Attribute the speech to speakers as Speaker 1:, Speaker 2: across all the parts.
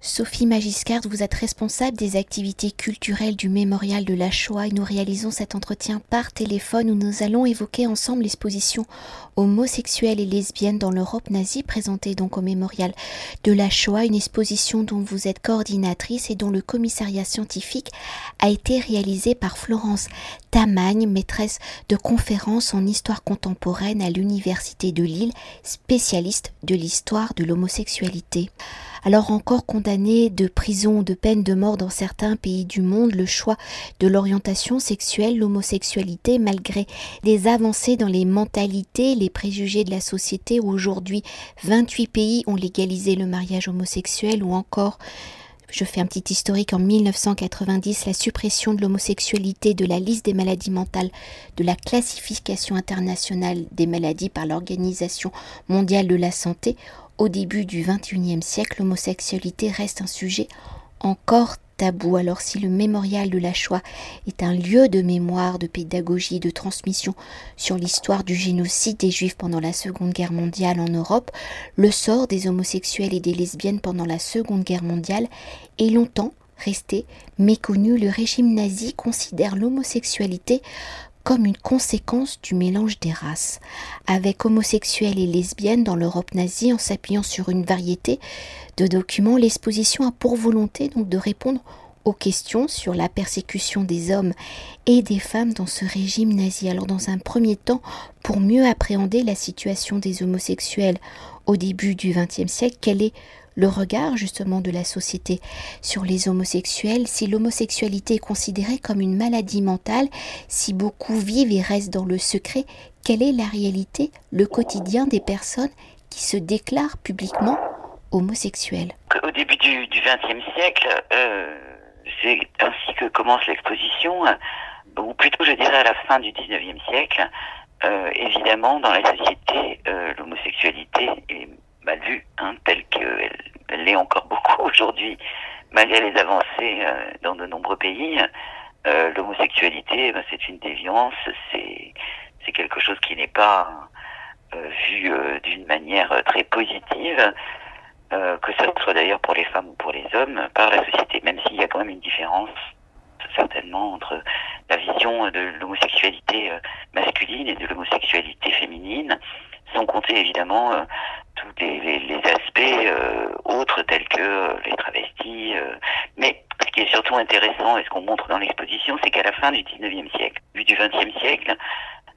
Speaker 1: Sophie Magiscard, vous êtes responsable des activités culturelles du mémorial de la Shoah et nous réalisons cet entretien par téléphone où nous allons évoquer ensemble l'exposition homosexuelle et lesbienne dans l'Europe nazie présentée donc au mémorial de la Shoah, une exposition dont vous êtes coordinatrice et dont le commissariat scientifique a été réalisé par Florence Tamagne, maîtresse de conférences en histoire contemporaine à l'université de Lille, spécialiste de l'histoire de l'homosexualité. Alors encore condamné de prison ou de peine de mort dans certains pays du monde, le choix de l'orientation sexuelle, l'homosexualité, malgré des avancées dans les mentalités, les préjugés de la société, aujourd'hui 28 pays ont légalisé le mariage homosexuel, ou encore je fais un petit historique. En 1990, la suppression de l'homosexualité de la liste des maladies mentales de la classification internationale des maladies par l'Organisation mondiale de la santé. Au début du XXIe siècle, l'homosexualité reste un sujet encore tabou. Alors si le mémorial de la Shoah est un lieu de mémoire, de pédagogie, de transmission sur l'histoire du génocide des Juifs pendant la Seconde Guerre mondiale en Europe, le sort des homosexuels et des lesbiennes pendant la Seconde Guerre mondiale est longtemps resté méconnu. Le régime nazi considère l'homosexualité comme une conséquence du mélange des races, avec homosexuels et lesbiennes dans l'Europe nazie en s'appuyant sur une variété de documents. L'exposition a pour volonté donc de répondre aux questions sur la persécution des hommes et des femmes dans ce régime nazi. Alors dans un premier temps, pour mieux appréhender la situation des homosexuels au début du XXe siècle, quelle est le regard justement de la société sur les homosexuels, si l'homosexualité est considérée comme une maladie mentale, si beaucoup vivent et restent dans le secret, quelle est la réalité, le quotidien des personnes qui se déclarent publiquement homosexuelles?
Speaker 2: Au début du XXe siècle, euh, c'est ainsi que commence l'exposition, ou plutôt je dirais à la fin du XIXe siècle, euh, évidemment dans la société, euh, l'homosexualité est mal vue, hein, telle qu'elle l'est encore beaucoup aujourd'hui, malgré les avancées euh, dans de nombreux pays. Euh, l'homosexualité, ben, c'est une déviance, c'est c'est quelque chose qui n'est pas euh, vu d'une manière très positive, que ce soit d'ailleurs pour les femmes ou pour les hommes, par la société, même s'il y a quand même une différence certainement entre la vision de l'homosexualité masculine et de l'homosexualité féminine, sans compter évidemment tous les, aspects euh, autres tels que euh, les travestis. Euh. mais ce qui est surtout intéressant et ce qu'on montre dans l'exposition, c'est qu'à la fin du 19e siècle, vu du 20e siècle,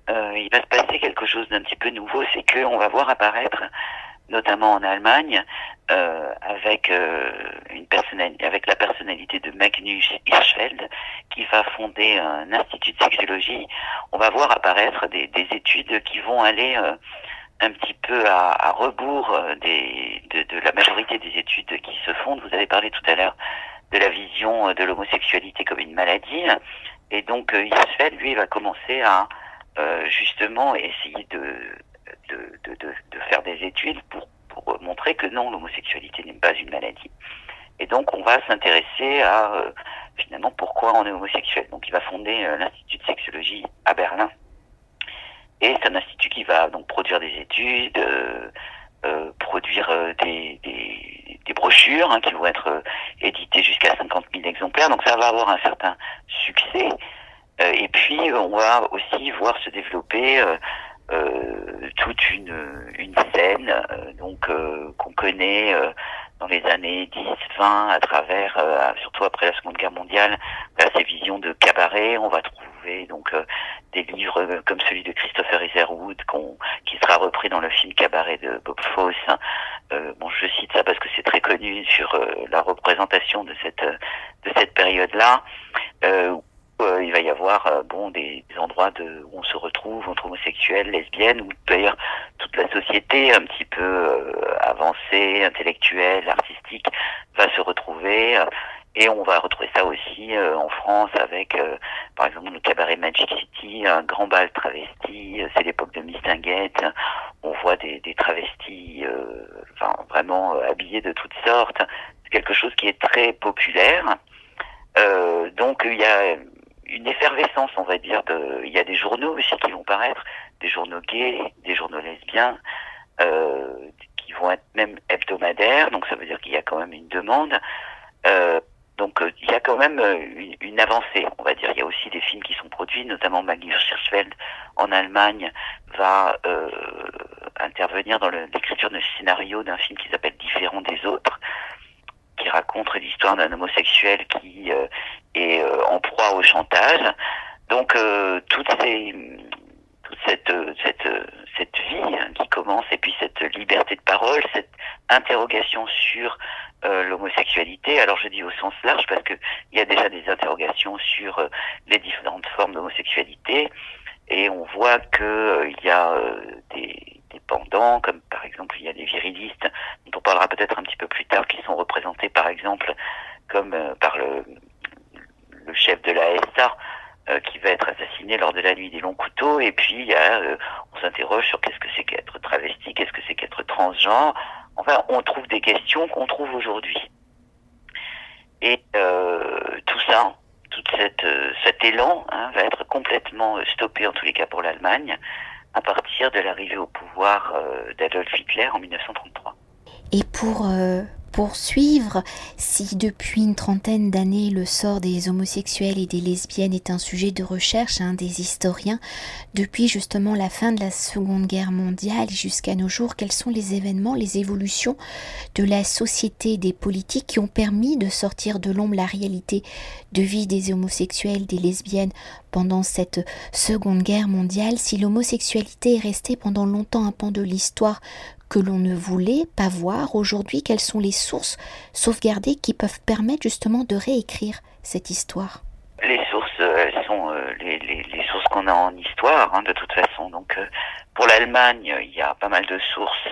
Speaker 2: il va se passer quelque chose d'un petit peu nouveau, c'est qu'on va voir apparaître notamment en Allemagne, avec une personnalité, avec la personnalité de Magnus Hirschfeld, qui va fonder un institut de sexologie. On va voir apparaître des, des études qui vont aller un petit peu à, rebours euh, de, la majorité des études qui se fondent. Vous avez parlé tout à l'heure de la vision euh, de l'homosexualité comme une maladie. Et donc, euh, Isfeld, lui, va commencer à justement essayer de, faire des études pour, pour montrer que non, l'homosexualité n'est pas une maladie. Et donc, on va s'intéresser à finalement pourquoi on est homosexuel. Donc, il va fonder l'Institut de sexologie à Berlin et c'est un institut qui va donc produire des études, euh, euh, produire euh, des, des, brochures hein, qui vont être éditées jusqu'à 50 000 exemplaires. Donc ça va avoir un certain succès. et puis on va aussi voir se développer toute une, une scène donc qu'on connaît dans les années 10, 20 à travers, surtout après la Seconde Guerre mondiale, ces visions de cabaret. On va trouver donc euh, des livres euh, comme celui de Christopher Iserwood qui sera repris dans le film Cabaret de Bob Fosse. Euh, bon, je cite ça parce que c'est très connu sur la représentation de cette de cette période-là. Où il va y avoir bon des, endroits de, où on se retrouve entre homosexuels, lesbiennes, où d'ailleurs toute la société un petit peu avancée, intellectuelle, artistique va se retrouver. Et on va retrouver ça aussi euh, en France avec, euh, par exemple, le cabaret Magic City, un grand bal travesti. Euh, c'est l'époque de Mistinguette. On voit des, des travestis, enfin vraiment habillés de toutes sortes. Quelque chose qui est très populaire. donc il y a une effervescence, on va dire. De, il y a des journaux aussi qui vont paraître, des journaux gays, des journaux lesbiens qui vont être même hebdomadaires, donc ça veut dire qu'il y a quand même une demande. donc il y a quand même une, avancée, on va dire. Il y a aussi des films qui sont produits, notamment Maggie Schirschfeld en Allemagne va intervenir dans l'écriture d'un scénario d'un film qui s'appelle Différent des autres, qui raconte l'histoire d'un homosexuel qui euh, est euh, en proie au chantage. Donc euh, toutes ces, toute cette, cette, cette vie hein, qui commence et puis cette liberté de parole, cette interrogation sur l'homosexualité. Alors je dis au sens large parce que il y a déjà des interrogations sur les différentes formes d'homosexualité et on voit que il y a des pendants, comme par exemple il y a des virilistes, dont on parlera peut-être un petit peu plus tard, qui sont représentés par exemple comme euh, par le, le chef de la SA, euh, qui va être assassiné lors de la nuit des longs couteaux, et puis il y a, euh, on s'interroge sur qu'est-ce que c'est qu'être travesti, qu'est-ce que c'est qu'être transgenre. Enfin, on trouve des questions qu'on trouve aujourd'hui. Et tout ça, tout cette, cet élan hein, va être complètement stoppé, en tous les cas pour l'Allemagne, à partir de l'arrivée au pouvoir euh, d'Adolf Hitler en 1933.
Speaker 1: Et pour euh, poursuivre, si depuis une trentaine d'années le sort des homosexuels et des lesbiennes est un sujet de recherche hein, des historiens, depuis justement la fin de la Seconde Guerre mondiale jusqu'à nos jours, quels sont les événements, les évolutions de la société, des politiques qui ont permis de sortir de l'ombre la réalité de vie des homosexuels, des lesbiennes pendant cette Seconde Guerre mondiale, si l'homosexualité est restée pendant longtemps un pan de l'histoire que l'on ne voulait pas voir aujourd'hui, quelles sont les sources sauvegardées qui peuvent permettre justement de réécrire cette histoire?
Speaker 2: Les sources, euh, elles sont euh, les, sources qu'on a en histoire, hein, de toute façon. Donc, euh, pour l'Allemagne, il y a pas mal de sources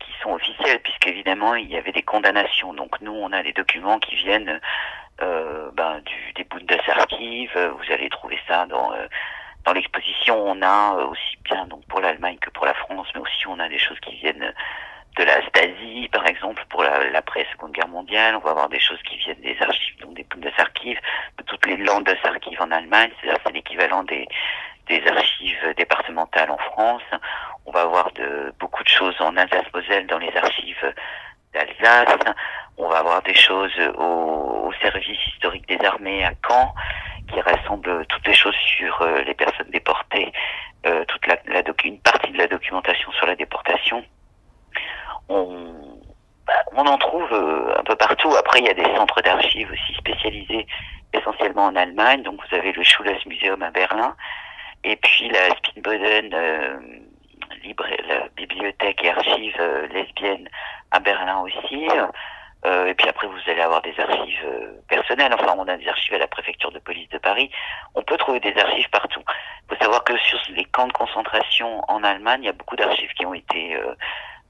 Speaker 2: qui sont officielles, puisqu'évidemment, il y avait des condamnations. Donc, nous, on a des documents qui viennent ben, des Bundesarchiv. Vous allez trouver ça dans dans l'exposition, on a euh, aussi bien donc pour l'Allemagne que pour la France, mais aussi on a des choses qui viennent de la Stasi, par exemple, pour l'après-seconde guerre mondiale. On va avoir des choses qui viennent des archives, donc des Bundesarchives, de toutes les Landesarchives en Allemagne, c'est-à-dire c'est l'équivalent des, des archives départementales en France. On va avoir de, beaucoup de choses en Alsace-Moselle dans les archives d'Alsace. On va avoir des choses au, au service historique des armées à Caen qui rassemble toutes les choses sur euh, les personnes déportées, euh, toute la, une partie de la documentation sur la déportation. On, bah, en trouve euh, un peu partout. Après, il y a des centres d'archives aussi spécialisés, essentiellement en Allemagne. Donc, vous avez le Schules Museum à Berlin, et puis la Spinboden la bibliothèque et archives lesbiennes à Berlin aussi. Euh, et puis après, vous allez avoir des archives euh, personnelles. Enfin, on a des archives à la préfecture de police de Paris. On peut trouver des archives partout. Il faut savoir que sur les camps de concentration en Allemagne, il y a beaucoup d'archives qui ont été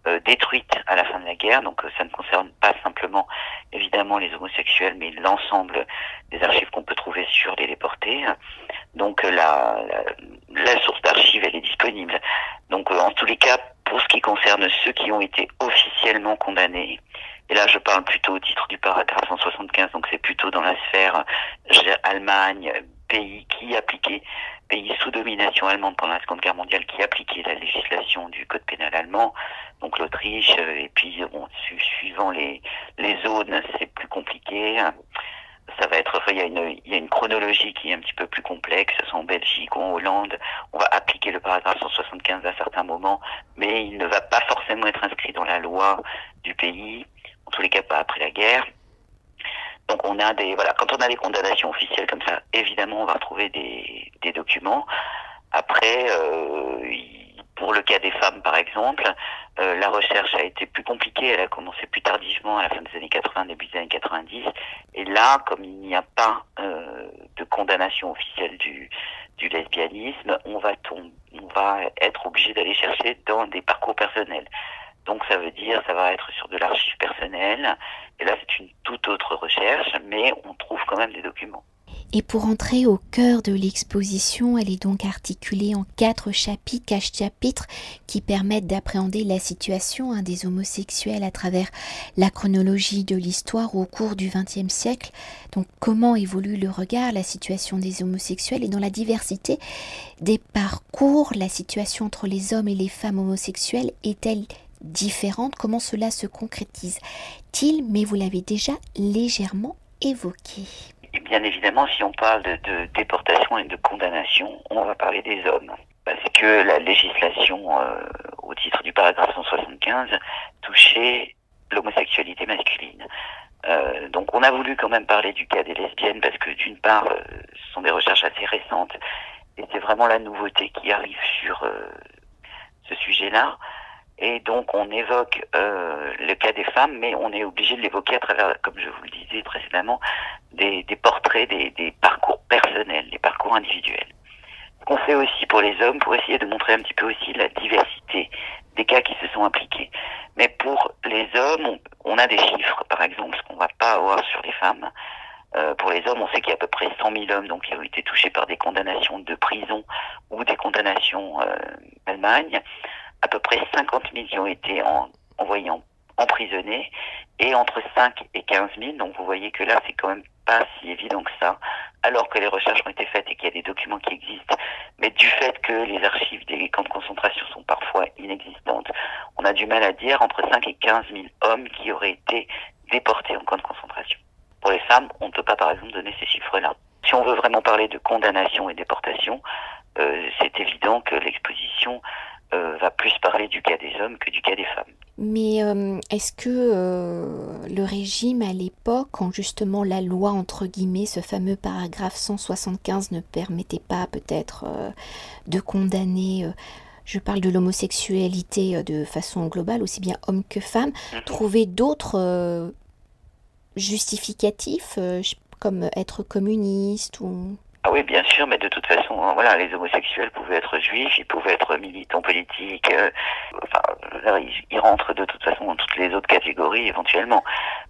Speaker 2: euh, détruites à la fin de la guerre. Donc, ça ne concerne pas simplement, évidemment, les homosexuels, mais l'ensemble des archives qu'on peut trouver sur les déportés. Donc, la, la, la source d'archives, elle est disponible. Donc, en tous les cas, pour ce qui concerne ceux qui ont été officiellement condamnés, et là, je parle plutôt au titre du paragraphe 175, donc c'est plutôt dans la sphère euh, Allemagne, pays qui appliquait, pays sous domination allemande pendant la Seconde Guerre mondiale, qui appliquait la législation du code pénal allemand, donc l'Autriche, euh, et puis bon, suivant les, les zones, c'est plus compliqué. Ça va être, il y, a une, il y a une chronologie qui est un petit peu plus complexe, soit en Belgique ou en Hollande, on va appliquer le paragraphe 175 à certains moments, mais il ne va pas forcément être inscrit dans la loi du pays en tous les cas pas après la guerre. Donc on a des voilà, quand on a des condamnations officielles comme ça, évidemment on va retrouver des, documents. Après, euh, pour le cas des femmes par exemple, euh, la recherche a été plus compliquée. Elle a commencé plus tardivement à la fin des années 80, début des années 90. Et là, comme il n'y a pas euh, de condamnation officielle du, du lesbianisme, on va on va être obligé d'aller chercher dans des parcours personnels. Donc ça veut dire, ça va être sur de l'archive personnelle. Et là, c'est une toute autre recherche, mais on trouve quand même des documents.
Speaker 1: Et pour entrer au cœur de l'exposition, elle est donc articulée en quatre chapitres, quatre chapitres qui permettent d'appréhender la situation hein, des homosexuels à travers la chronologie de l'histoire au cours du XXe siècle. Donc comment évolue le regard, la situation des homosexuels et dans la diversité des parcours, la situation entre les hommes et les femmes homosexuelles est-elle différentes. Comment cela se concrétise-t-il? Mais vous l'avez déjà légèrement évoqué.
Speaker 2: Bien évidemment, si on parle de, déportation et de condamnation, on va parler des hommes. Parce que la législation, euh, au titre du paragraphe 175, touchait l'homosexualité masculine. Euh, donc on a voulu quand même parler du cas des lesbiennes parce que d'une part, euh, ce sont des recherches assez récentes et c'est vraiment la nouveauté qui arrive sur ce sujet-là. Et donc on évoque euh, le cas des femmes, mais on est obligé de l'évoquer à travers, comme je vous le disais précédemment, des, des portraits, des, des, parcours personnels, des parcours individuels. Ce qu'on fait aussi pour les hommes, pour essayer de montrer un petit peu aussi la diversité des cas qui se sont impliqués. Mais pour les hommes, on, a des chiffres, par exemple, ce qu'on va pas avoir sur les femmes. Euh, pour les hommes, on sait qu'il y a à peu près 100 000 hommes donc, qui ont été touchés par des condamnations de prison ou des condamnations euh, Allemagne à peu près 50 000 qui ont été en, envoyés emprisonnés et entre 5 et 15 000. Donc vous voyez que là, c'est quand même pas si évident que ça, alors que les recherches ont été faites et qu'il y a des documents qui existent. Mais du fait que les archives des camps de concentration sont parfois inexistantes, on a du mal à dire entre 5 et 15 000 hommes qui auraient été déportés en camp de concentration. Pour les femmes, on ne peut pas par exemple donner ces chiffres-là. Si on veut vraiment parler de condamnation et déportation, euh, c'est évident que l'exposition euh, va plus parler du cas des hommes que du cas des femmes.
Speaker 1: Mais euh, est-ce que euh, le régime à l'époque, quand justement la loi, entre guillemets, ce fameux paragraphe 175 ne permettait pas peut-être de condamner, je parle de l'homosexualité de façon globale, aussi bien homme que femme, mhm. trouver d'autres justificatifs, comme être communiste ou...
Speaker 2: Ah oui, bien sûr, mais de toute façon, hein, voilà, les homosexuels pouvaient être juifs, ils pouvaient être militants politiques, euh, enfin, ils, rentrent de toute façon dans toutes les autres catégories éventuellement.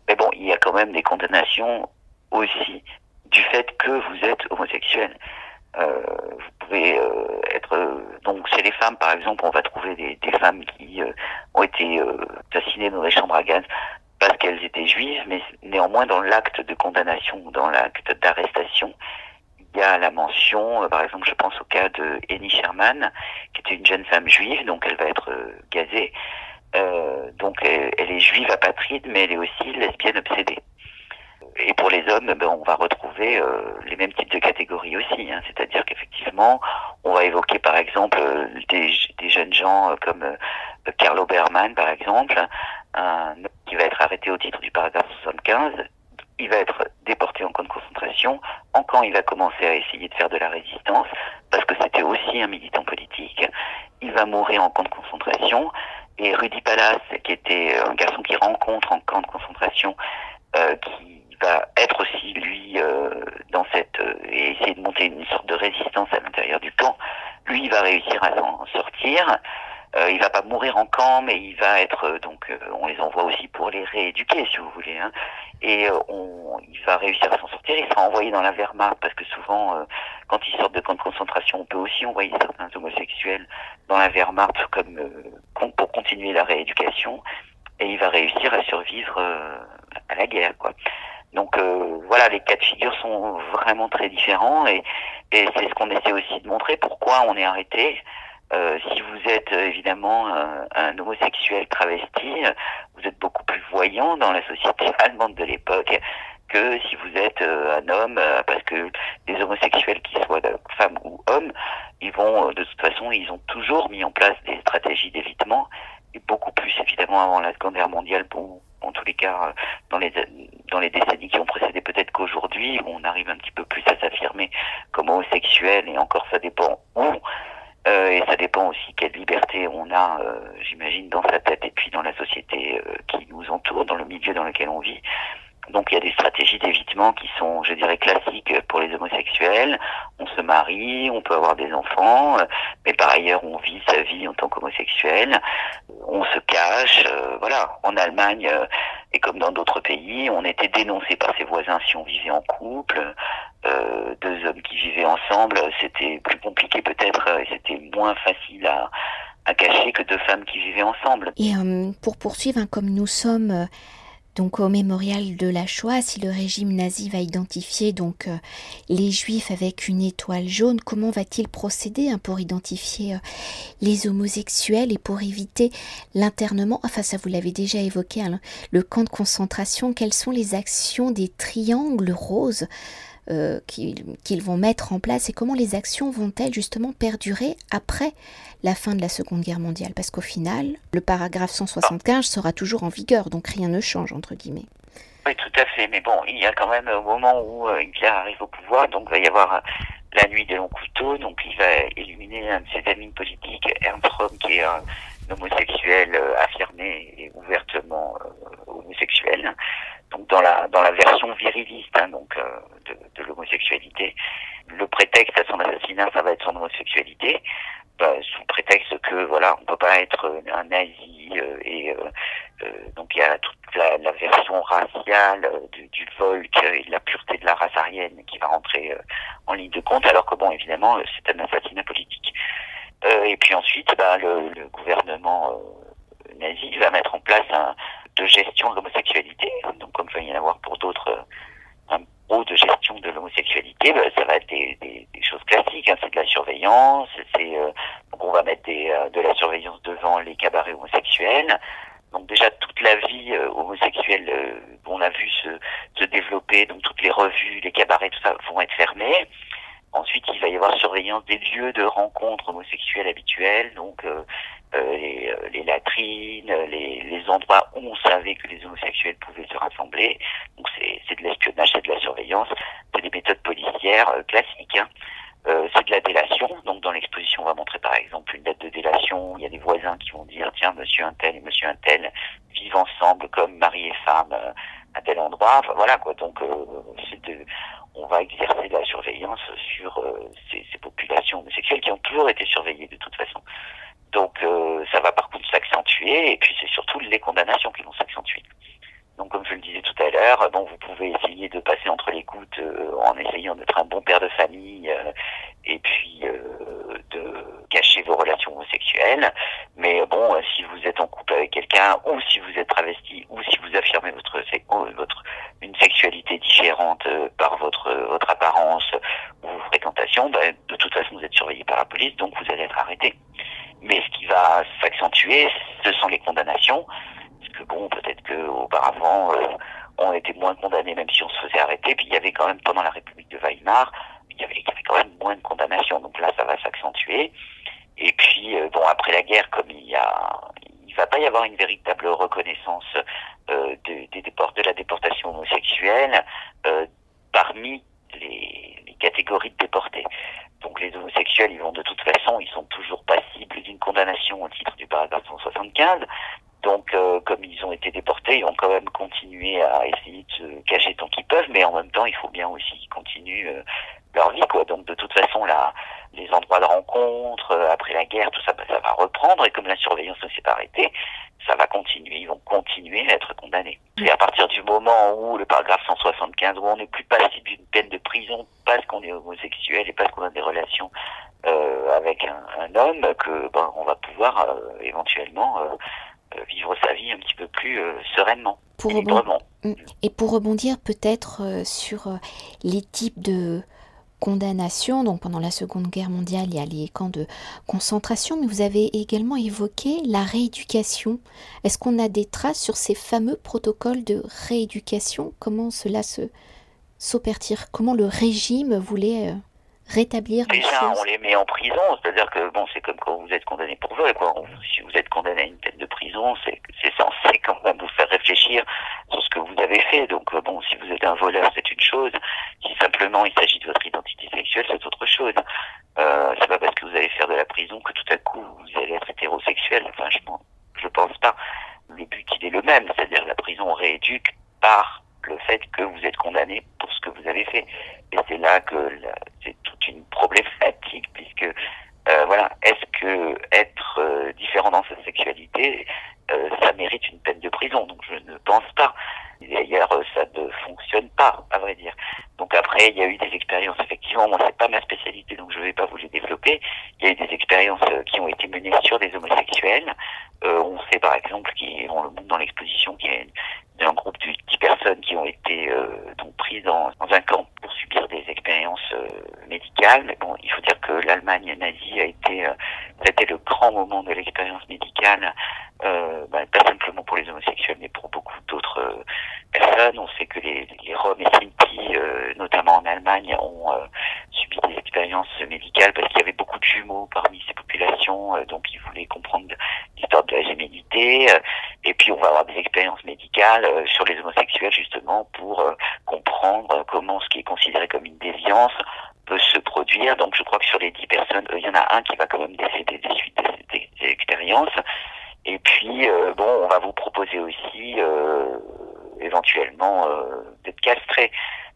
Speaker 2: Mais bon, il y a quand même des condamnations aussi du fait que vous êtes homosexuel. Euh, vous pouvez euh, être donc chez les femmes par exemple on va trouver des, des femmes qui ont été assassinées dans les chambres à gaz parce qu'elles étaient juives mais néanmoins dans l'acte de condamnation dans l'acte d'arrestation il y a la mention, euh, par exemple, je pense au cas de Annie Sherman, qui était une jeune femme juive, donc elle va être euh, gazée. Euh, donc elle, est juive apatride, mais elle est aussi lesbienne obsédée. Et pour les hommes, ben, on va retrouver les mêmes types de catégories aussi. Hein. C'est-à-dire qu'effectivement, on va évoquer par exemple des, des jeunes gens comme Carlo Berman, par exemple, qui va être arrêté au titre du paragraphe 75 il va être déporté en camp de concentration. En camp, il va commencer à essayer de faire de la résistance parce que c'était aussi un militant politique. Il va mourir en camp de concentration. Et Rudy Pallas, qui était un garçon qui rencontre en camp de concentration, euh, qui va être aussi lui euh, dans cette euh, et essayer de monter une sorte de résistance à l'intérieur du camp. Lui, il va réussir à s'en sortir. Euh, il va pas mourir en camp, mais il va être euh, donc euh, on les envoie aussi pour les rééduquer, si vous voulez. Hein. Et euh, on, il va réussir à s'en sortir. Il sera envoyé dans la Wehrmacht parce que souvent, quand ils sortent de camps de concentration, on peut aussi envoyer certains homosexuels dans la Wehrmacht comme pour continuer la rééducation. Et il va réussir à survivre à la guerre, quoi. Donc voilà, les cas de figure sont vraiment très différents et, et c'est ce qu'on essaie aussi de montrer. Pourquoi on est arrêté euh, si vous êtes euh, évidemment un, homosexuel travesti, vous êtes beaucoup plus voyant dans la société allemande de l'époque que si vous êtes euh, un homme, parce que les homosexuels, qu'ils soient femmes ou hommes, ils vont, de toute façon, ils ont toujours mis en place des stratégies d'évitement, et beaucoup plus évidemment avant la Seconde Guerre mondiale, bon, en tous les cas, dans les, dans les décennies qui ont précédé, peut-être qu'aujourd'hui, on arrive un petit peu plus à s'affirmer comme homosexuel, et encore ça dépend où. Euh, et ça dépend aussi quelle liberté on a, euh, j'imagine, dans sa tête et puis dans la société euh, qui nous entoure, dans le milieu dans lequel on vit. Donc il y a des stratégies d'évitement qui sont, je dirais, classiques pour les homosexuels. On se marie, on peut avoir des enfants, mais par ailleurs on vit sa vie en tant qu'homosexuel. On se cache, voilà. En Allemagne et comme dans d'autres pays, on était dénoncé par ses voisins si on vivait en couple. Euh, deux hommes qui vivaient ensemble, c'était plus compliqué peut-être et c'était moins facile à, à, cacher que deux femmes qui vivaient ensemble.
Speaker 1: Et euh, pour poursuivre, hein, comme nous sommes euh, Donc au mémorial de la Shoah, si le régime nazi va identifier donc euh, les juifs avec une étoile jaune, comment va-t-il procéder hein, pour identifier euh, les homosexuels et pour éviter l'internement? Enfin ça vous l'avez déjà évoqué, le camp de concentration, quelles sont les actions des triangles roses euh, qu'ils vont mettre en place et comment les actions vont-elles justement perdurer après la fin de la Seconde Guerre mondiale? Parce qu'au final, le paragraphe 175 sera toujours en vigueur, donc rien ne change, entre guillemets.
Speaker 2: Oui, tout à fait. Mais bon, il y a quand même au moment où euh, Hitler arrive au pouvoir, donc il va y avoir euh, la nuit des longs couteaux, donc il va éliminer un de ses amis politiques, Ernst Röhm, qui est un homosexuel affirmé et ouvertement homosexuel donc dans la dans la version viriliste hein, donc euh, de, de l'homosexualité. Le prétexte à son assassinat, ça va être son homosexualité, bah, sous prétexte que voilà, on peut pas être un nazi euh, et euh, donc il y a toute la, la version raciale du, du, Volk et de la pureté de la race aryenne qui va rentrer en ligne de compte, alors que bon évidemment c'est un assassinat politique. et puis ensuite, bah, le, le gouvernement nazi va mettre en place un, de gestion de l'homosexualité, donc comme il va y en avoir pour d'autres, euh, un bureau de gestion de l'homosexualité, ben, ça va être des, des, des choses classiques, hein, c'est de la surveillance, c'est euh, donc on va mettre des, euh, de la surveillance devant les cabarets homosexuels. Donc déjà toute la vie homosexuelle, on a vu se, se développer, donc toutes les revues, les cabarets, tout ça vont être fermés. Ensuite, il va y avoir surveillance des lieux de rencontres homosexuelles habituels, donc euh, euh, les, euh, les, latrines, les, endroits où on savait que les homosexuels pouvaient se rassembler. Donc c'est de l'espionnage, c'est de la surveillance, c'est des méthodes policières classiques. Hein. c'est de la délation. Donc dans l'exposition, on va montrer par exemple une date de délation. Il y a des voisins qui vont dire tiens, monsieur un tel et monsieur un tel vivent ensemble comme mari et femme à tel endroit. Enfin, voilà quoi. Donc c'est de on va exercer de la surveillance sur euh, ces, ces, populations homosexuelles qui ont toujours été surveillées de toute façon. Donc euh, ça va par contre s'accentuer et puis c'est surtout les condamnations qui vont s'accentuer. Donc comme je le disais tout à l'heure, bon vous pouvez essayer de passer entre les gouttes euh, en essayant d'être un bon père de famille et puis de cacher vos relations homosexuelles. Mais bon, si vous êtes en couple avec quelqu'un ou si vous êtes travesti ou si vous affirmez votre votre une sexualité différente par votre votre apparence ou vos fréquentations, ben, de toute façon vous êtes surveillé par la police, donc vous allez être arrêté. Mais ce qui va s'accentuer, ce sont les condamnations, parce que bon, peut-être que auparavant euh, on était moins condamnés même si on se faisait arrêter, puis il y avait quand même pendant la République de Weimar, il y avait, il y avait quand même moins de condamnations, donc là ça va s'accentuer. Et puis euh, bon après la guerre, comme il y a il va pas y avoir une véritable reconnaissance euh, de, des de la déportation homosexuelle euh, parmi les, les, catégories de déportés. Donc les homosexuels, ils vont de toute façon, ils sont toujours passibles d'une condamnation au titre du paragraphe 175. Donc, euh, comme ils ont été déportés, ils vont quand même continuer à essayer de se cacher tant qu'ils peuvent, mais en même temps, il faut bien aussi qu'ils continuent euh, leur vie, quoi. Donc, de toute façon, là, les endroits de rencontre, euh, après la guerre, tout ça, bah, ça va reprendre, et comme la surveillance ne s'est pas arrêtée, ça va continuer, ils vont continuer à être condamnés. Et à partir du moment où le paragraphe 175, où on n'est plus passible d'une peine de prison parce qu'on est homosexuel et parce qu'on a des relations euh, avec un, un, homme, que ben, on va pouvoir euh, éventuellement euh, vivre sa vie un petit peu plus euh, sereinement.
Speaker 1: Pour
Speaker 2: et, librement.
Speaker 1: Mm. et pour rebondir peut-être euh, sur les types de condamnation. Donc pendant la Seconde Guerre mondiale, il y a les camps de concentration, mais vous avez également évoqué la rééducation. Est-ce qu'on a des traces sur ces fameux protocoles de rééducation? Comment cela se s'opère-t-il? Comment le régime voulait rétablir
Speaker 2: Déjà, on les met en prison, c'est-à-dire que bon, c'est comme quand vous êtes condamné pour vol, quoi. Si vous êtes condamné à une peine de prison, c'est c'est censé quand même vous faire réfléchir sur ce que vous avez fait. Donc euh, bon, si vous êtes un voleur, c'est une chose. Si simplement il s'agit de votre identité sexuelle, c'est autre chose. Euh, c'est pas parce que vous allez faire de la prison que tout à coup vous allez être hétérosexuel. Enfin, je je pense pas. Le but il est le même, c'est-à-dire la prison rééduque par le fait que vous êtes condamné pour ce que vous avez fait. Et c'est là que c'est toute une problématique, puisque euh, voilà, est-ce que être euh, différent dans sa sexualité, euh, ça mérite une peine de prison? Donc je ne pense pas. D'ailleurs, ça ne fonctionne pas, à vrai dire. Donc après, il y a eu des expériences, effectivement, moi c'est pas ma spécialité, donc je vais pas vous les développer. Il y a eu des expériences qui ont été menées sur des homosexuels. on sait par exemple, qui on le montre dans l'exposition, qu'il y a un groupe du envoyés dans, dans un camp pour subir des expériences médicales. Mais bon, il faut dire que l'Allemagne nazie a été, c'était le grand moment de l'expérience médicale, bah, pas simplement pour les homosexuels, mais pour beaucoup d'autres personnes. On sait que les, les Roms et Sinti, notamment en Allemagne, ont subi des expériences médicales parce qu'il y avait beaucoup de jumeaux parmi ces populations, donc ils voulaient comprendre l'histoire de la gémellité. Et puis on va avoir des expériences médicales sur les homosexuels justement pour comprendre comment ce qui est considéré comme une déviance peut se produire. Donc je crois que sur les dix personnes, il y en a un qui va quand même décéder des suites de ces expériences. Et puis, bon, on va vous proposer aussi éventuellement d'être castré.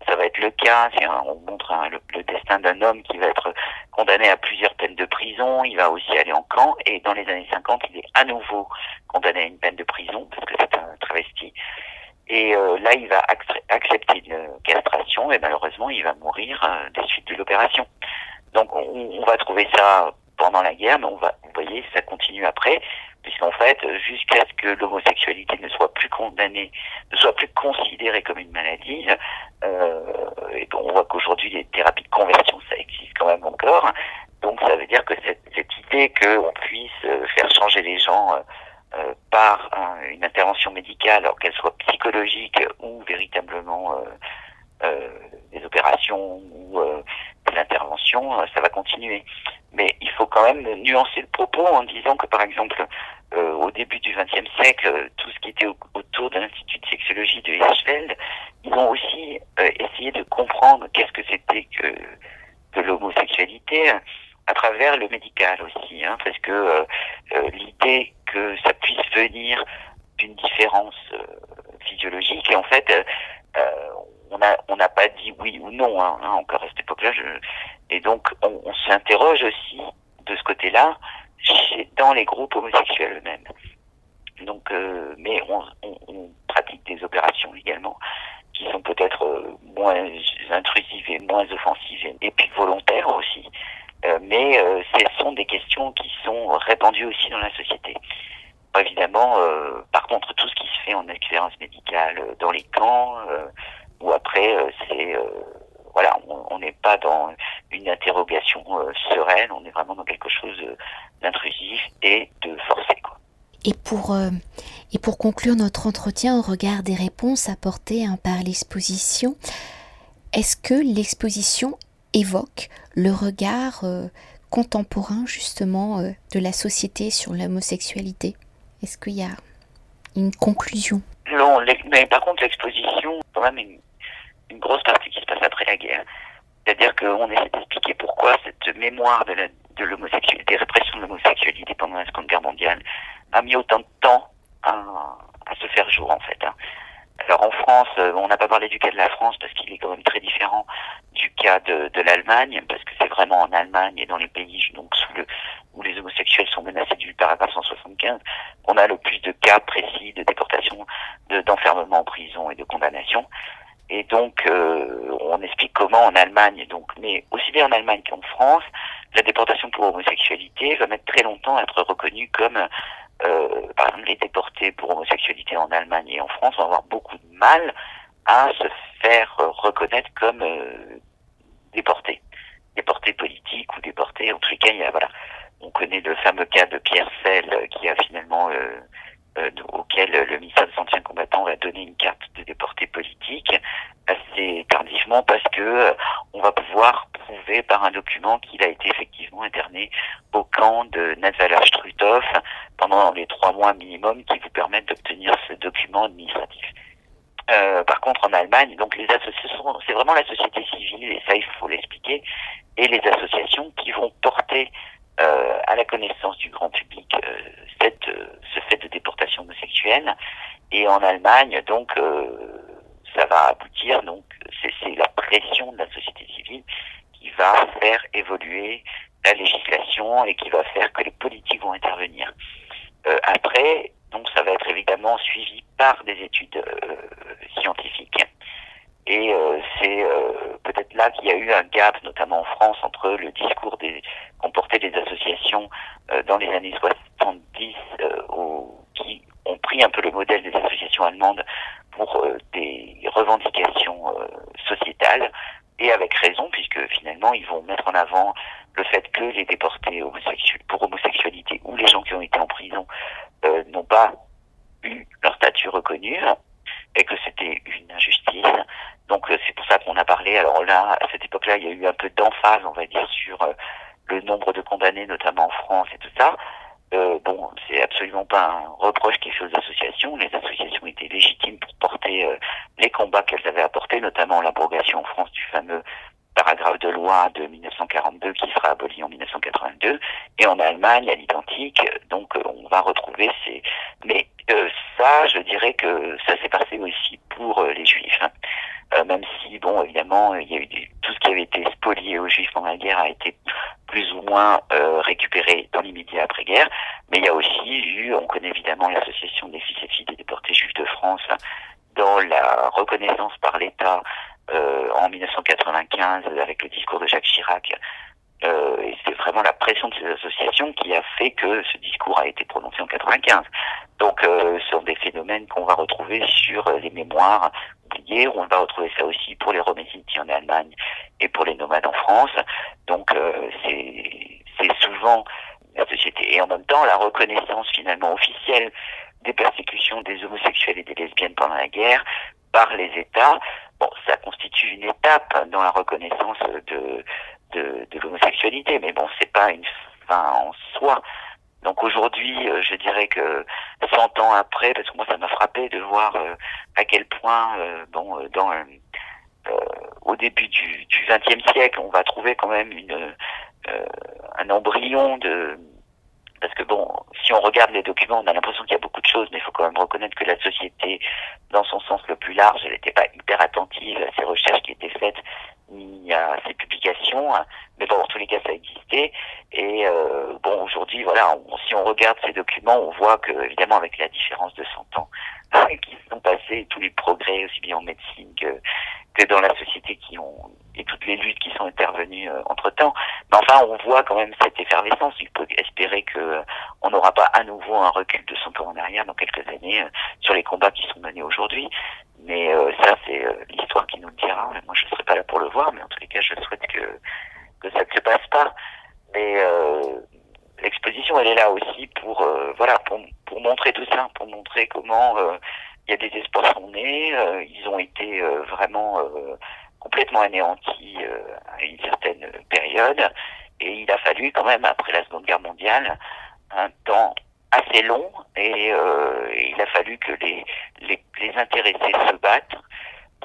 Speaker 2: Ça va être le cas, on montre le, destin d'un homme qui va être condamné à plusieurs peines de prison, il va aussi aller en camp, et dans les années 50, il est à nouveau condamné à une peine de prison, parce que c'est un travesti. Et euh, là, il va accepter une castration, et malheureusement, il va mourir euh, des suites de l'opération. Donc, on, on, va trouver ça pendant la guerre, mais on va, vous voyez, ça continue après puisqu'en fait, jusqu'à ce que l'homosexualité ne soit plus condamnée, ne soit plus considérée comme une maladie, euh, et on voit qu'aujourd'hui les thérapies de conversion, ça existe quand même encore. Donc ça veut dire que cette, cette idée qu'on puisse euh, faire changer les gens euh, euh par une intervention médicale, alors qu'elle soit psychologique ou véritablement euh, des opérations ou de l'intervention, ça va continuer. Quand même nuancer le propos en disant que, par exemple, euh, au début du XXe siècle, tout ce qui était autour de l'Institut de sexologie de Hirschfeld, ils ont aussi euh, essayé de comprendre qu'est-ce que c'était que, que l'homosexualité à travers le médical aussi, hein, parce que euh, l'idée que ça puisse venir d'une différence physiologique, et en fait, on n'a on n'a pas dit oui ou non, hein, hein encore à cette époque-là, et donc, on, on s'interroge aussi de ce côté-là dans les groupes homosexuels eux-mêmes. Donc, euh, mais on, on, pratique des opérations également qui sont peut-être euh, moins intrusives et moins offensives et puis volontaires aussi. Euh, mais ce sont des questions qui sont répandues aussi dans la société. Évidemment, par contre, tout ce qui se fait en expérience médicale dans les camps ou après, c'est voilà, on n'est pas dans une interrogation euh, sereine, on est vraiment dans quelque chose d'intrusif et de forcé. Quoi.
Speaker 1: Et pour, euh, et pour conclure notre entretien au regard des réponses apportées hein, par l'exposition, est-ce que l'exposition évoque le regard euh, contemporain justement de la société sur l'homosexualité? Est-ce qu'il y a une conclusion?
Speaker 2: Non, mais par contre l'exposition, quand même une une grosse partie qui se passe après la guerre. C'est-à-dire qu'on essaie d'expliquer pourquoi cette mémoire de, l'homosexualité, des répressions de l'homosexualité pendant la Seconde Guerre mondiale a mis autant de temps à, se faire jour en fait. Hein. Alors en France, euh, on n'a pas parlé du cas de la France parce qu'il est quand même très différent du cas de, l'Allemagne, parce que c'est vraiment en Allemagne et dans les pays où les homosexuels sont menacés du paragraphe 175 qu'on a le plus de cas précis de déportation, de, d'enfermement en prison et de condamnation. Et donc, euh, on explique comment en Allemagne, donc, mais aussi bien en Allemagne qu'en France, la déportation pour homosexualité va mettre très longtemps à être reconnue comme, euh, par exemple, les déportés pour homosexualité en Allemagne et en France vont avoir beaucoup de mal à se faire reconnaître comme euh, déportés, déportés politiques ou déportés. En tous les cas, il y a, voilà, on connaît le fameux cas de Pierre Sell qui a finalement euh, euh, auquel le ministère des Anciens Combattants va donner une carte de déporté politique assez tardivement parce que euh, on va pouvoir prouver par un document qu'il a été effectivement interné au camp de Natzweiler-Struthof pendant les trois mois minimum qui vous permettent d'obtenir ce document administratif. Euh, par contre, en Allemagne, donc les associations, c'est vraiment la société civile, et ça il faut l'expliquer, et les associations qui vont porter euh, à la connaissance du grand public euh, cette, euh, ce fait de déportation homosexuelle. Et en Allemagne, donc, ça va aboutir, donc, c'est la pression de la société civile qui va faire évoluer la législation et qui va faire que les politiques vont intervenir. Euh, après, donc ça va être évidemment suivi par des études euh, scientifiques. Et euh, c'est peut-être là qu'il y a eu un gap, notamment en France, entre le discours des, comportait des associations dans les années 70 au, qui ont pris un peu le modèle des associations allemandes pour des revendications sociétales. Et avec raison puisque finalement ils vont mettre en avant le fait que les déportés pour homosexualité ou les gens qui ont été en prison n'ont pas eu leur statut reconnu et que c'était une injustice. Donc euh, c'est pour ça qu'on a parlé. Alors là, à cette époque-là, il y a eu un peu d'emphase, on va dire, sur euh, le nombre de condamnés, notamment en France et tout ça. Euh, bon, c'est absolument pas un reproche qui est fait aux associations. Les associations étaient légitimes pour porter euh, les combats qu'elles avaient apportés, notamment l'abrogation en France du fameux paragraphe de loi de 1942 qui sera aboli en 1982 et en Allemagne à l'identique donc on va retrouver ces mais euh, ça je dirais que ça s'est passé aussi pour euh, les juifs hein. euh, même si bon évidemment il y a eu tout ce qui avait été spolié aux juifs pendant la guerre a été plus ou moins récupéré dans l'immédiat après guerre mais il y a aussi eu on connaît évidemment l'association des fils et filles des déportés juifs de France dans la reconnaissance par l'État euh, en 1995 avec le discours de Jacques Chirac. Euh, et c'est vraiment la pression de ces associations qui a fait que ce discours a été prononcé en 95. Donc, euh, ce sont des phénomènes qu'on va retrouver sur les mémoires oubliées. On va retrouver ça aussi pour les Romésinti en Allemagne et pour les nomades en France. Donc, euh, c'est souvent la société. Et en même temps, la reconnaissance finalement officielle des persécutions des homosexuels et des lesbiennes pendant la guerre par les États, bon, ça constitue une étape dans la reconnaissance de, de, de l'homosexualité, mais bon, c'est pas une fin en soi. Donc aujourd'hui, euh, je dirais que 100 ans après, parce que moi ça m'a frappé de voir euh, à quel point, euh, bon, dans au début du XXe siècle, on va trouver quand même une un embryon de parce que bon, on regarde les documents, on a l'impression qu'il y a beaucoup de choses, mais il faut quand même reconnaître que la société, dans son sens le plus large, elle n'était pas hyper attentive à ces recherches qui étaient faites, ni à ces publications. Mais bon, en tous les cas, ça existait. Et euh, bon, aujourd'hui, voilà, si on regarde ces documents, on voit que, évidemment, avec la différence de 100 ans qui sont passés, tous les progrès, aussi bien en médecine que, que dans la société qui ont et toutes les luttes qui sont intervenues euh, entre temps. Mais enfin, on voit quand même cette effervescence. Il peut espérer que euh, on n'aura pas à nouveau un recul de 100 ans en arrière dans quelques années euh, sur les combats qui sont menés aujourd'hui. Mais ça, c'est l'histoire qui nous le dira. Moi, je ne serai pas là pour le voir, mais en tous les cas, je souhaite que que ça ne se passe pas. Mais l'exposition, elle est là aussi pour voilà pour pour montrer tout ça, pour montrer comment il y a des espoirs sont nés. ils ont été vraiment complètement anéanti euh, à une certaine période. Et il a fallu quand même, après la Seconde Guerre mondiale, un temps assez long et, euh, il a fallu que les, les, les, intéressés se battent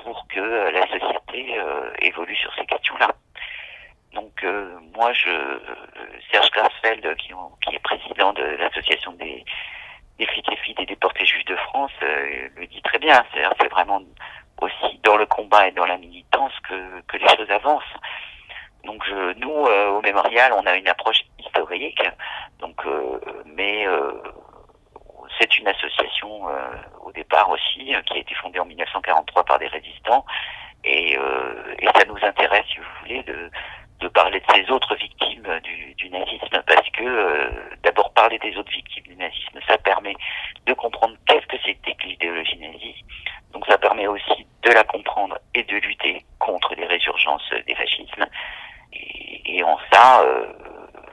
Speaker 2: pour que la société euh, évolue sur ces questions-là. Donc moi, je Serge Grasfeld, qui, qui est président de l'association des, des flics et filles des déportés juifs de France, le dit très bien. C'est vraiment aussi dans le combat et dans la militance que, que les choses avancent. Donc je, nous, euh, au mémorial, on a une approche historique, donc, euh, mais euh, c'est une association au départ aussi qui a été fondée en 1943 par des résistants, et, et ça nous intéresse, si vous voulez, de, de parler de ces autres victimes du, du nazisme, parce que d'abord parler des autres victimes du nazisme, ça permet de comprendre qu'est-ce que c'était que l'idéologie nazie, donc ça permet aussi de la comprendre et de lutter contre les résurgences des fascismes. Et, en euh,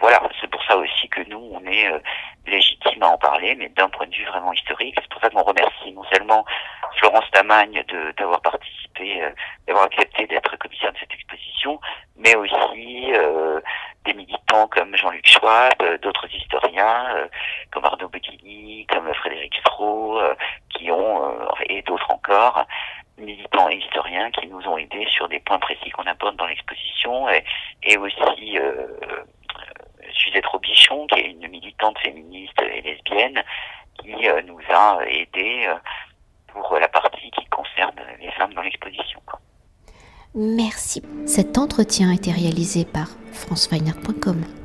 Speaker 2: voilà, c'est pour ça aussi que nous, on est euh, légitime à en parler, mais d'un point de vue vraiment historique. C'est pour ça qu'on remercie non seulement Florence Tamagne d'avoir participé, euh, d'avoir accepté d'être commissaire de cette exposition, mais aussi des militants comme Jean-Luc Schwab, d'autres historiens comme Arnaud Bocchini, comme Frédéric Stroh, qui ont, et d'autres encore, militants et historiens qui nous ont aidés sur des points précis qu'on aborde dans l'exposition et, et aussi euh, Suzette Robichon qui est une militante féministe et lesbienne qui euh, nous a aidés euh, pour la partie qui concerne les femmes dans l'exposition.
Speaker 1: Merci. Cet entretien a été réalisé par franceweiner.com.